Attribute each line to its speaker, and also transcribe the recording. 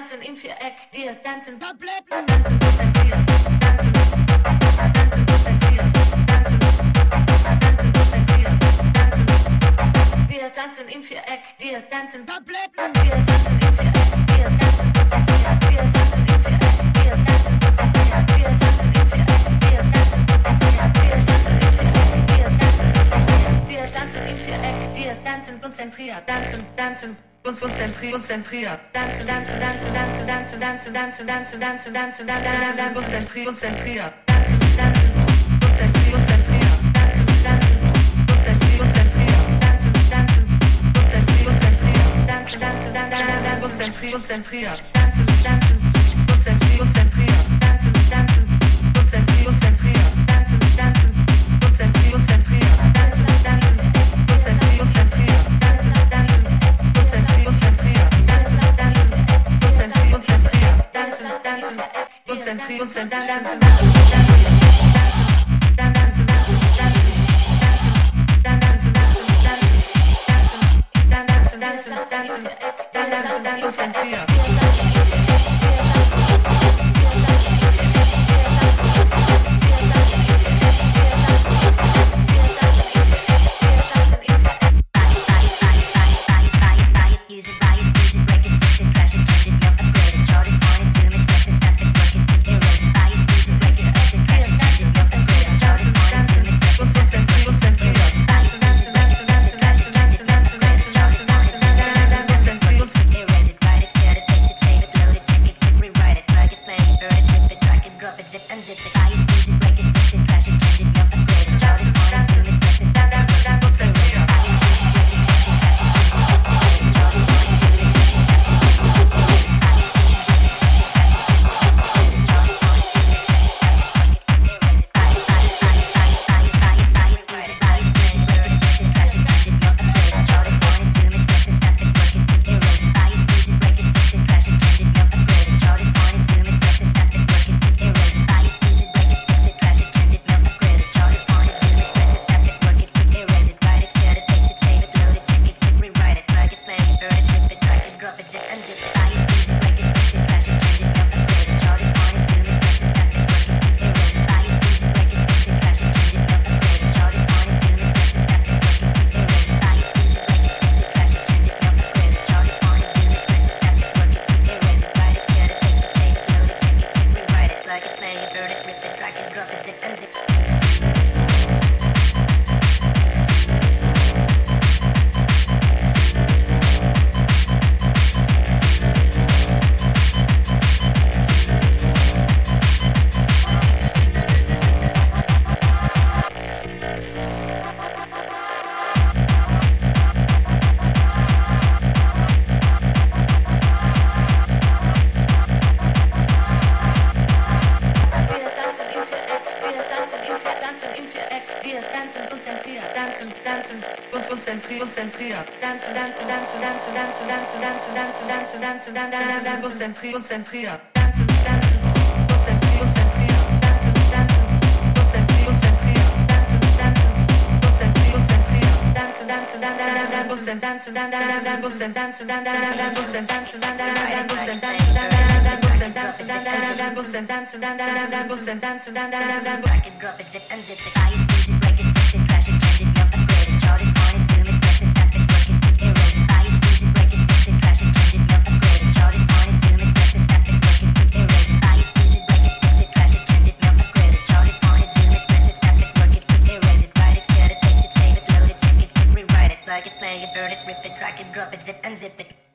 Speaker 1: tanzen im Viereck, wir tanzen Tabletten, tanzen bis ein Tier, tanzen, tanzen bis ein Tier, tanzen, tanzen bis ein Tier, tanzen. Wir tanzen im Viereck, wir tanzen Tabletten, wir tanzen im Viereck, wir tanzen bis ein Tier, wir tanzen im Viereck, wir tanzen bis ein Tier, wir tanzen im Viereck, wir tanzen bis ein Tier, wir tanzen im Viereck, wir tanzen bis ein Tier, wir tanzen im Viereck, wir tanzen konzentriert, tanzen, tanzen konzentriert. Tanzen, tanzen, konzentriert, konzentriert. Tanzen, tanzen, konzentriert, konzentriert. Tanzen, tanzen, konzentriert, konzentriert. Tanzen, tanzen, tanzen, konzentriert, konzentriert. Tanzen, tanzen, Dance and fear. it, the guy is losing, break it, fix it, trash it, change it. Rock it, drop it, zip and zip it. it, zip and it.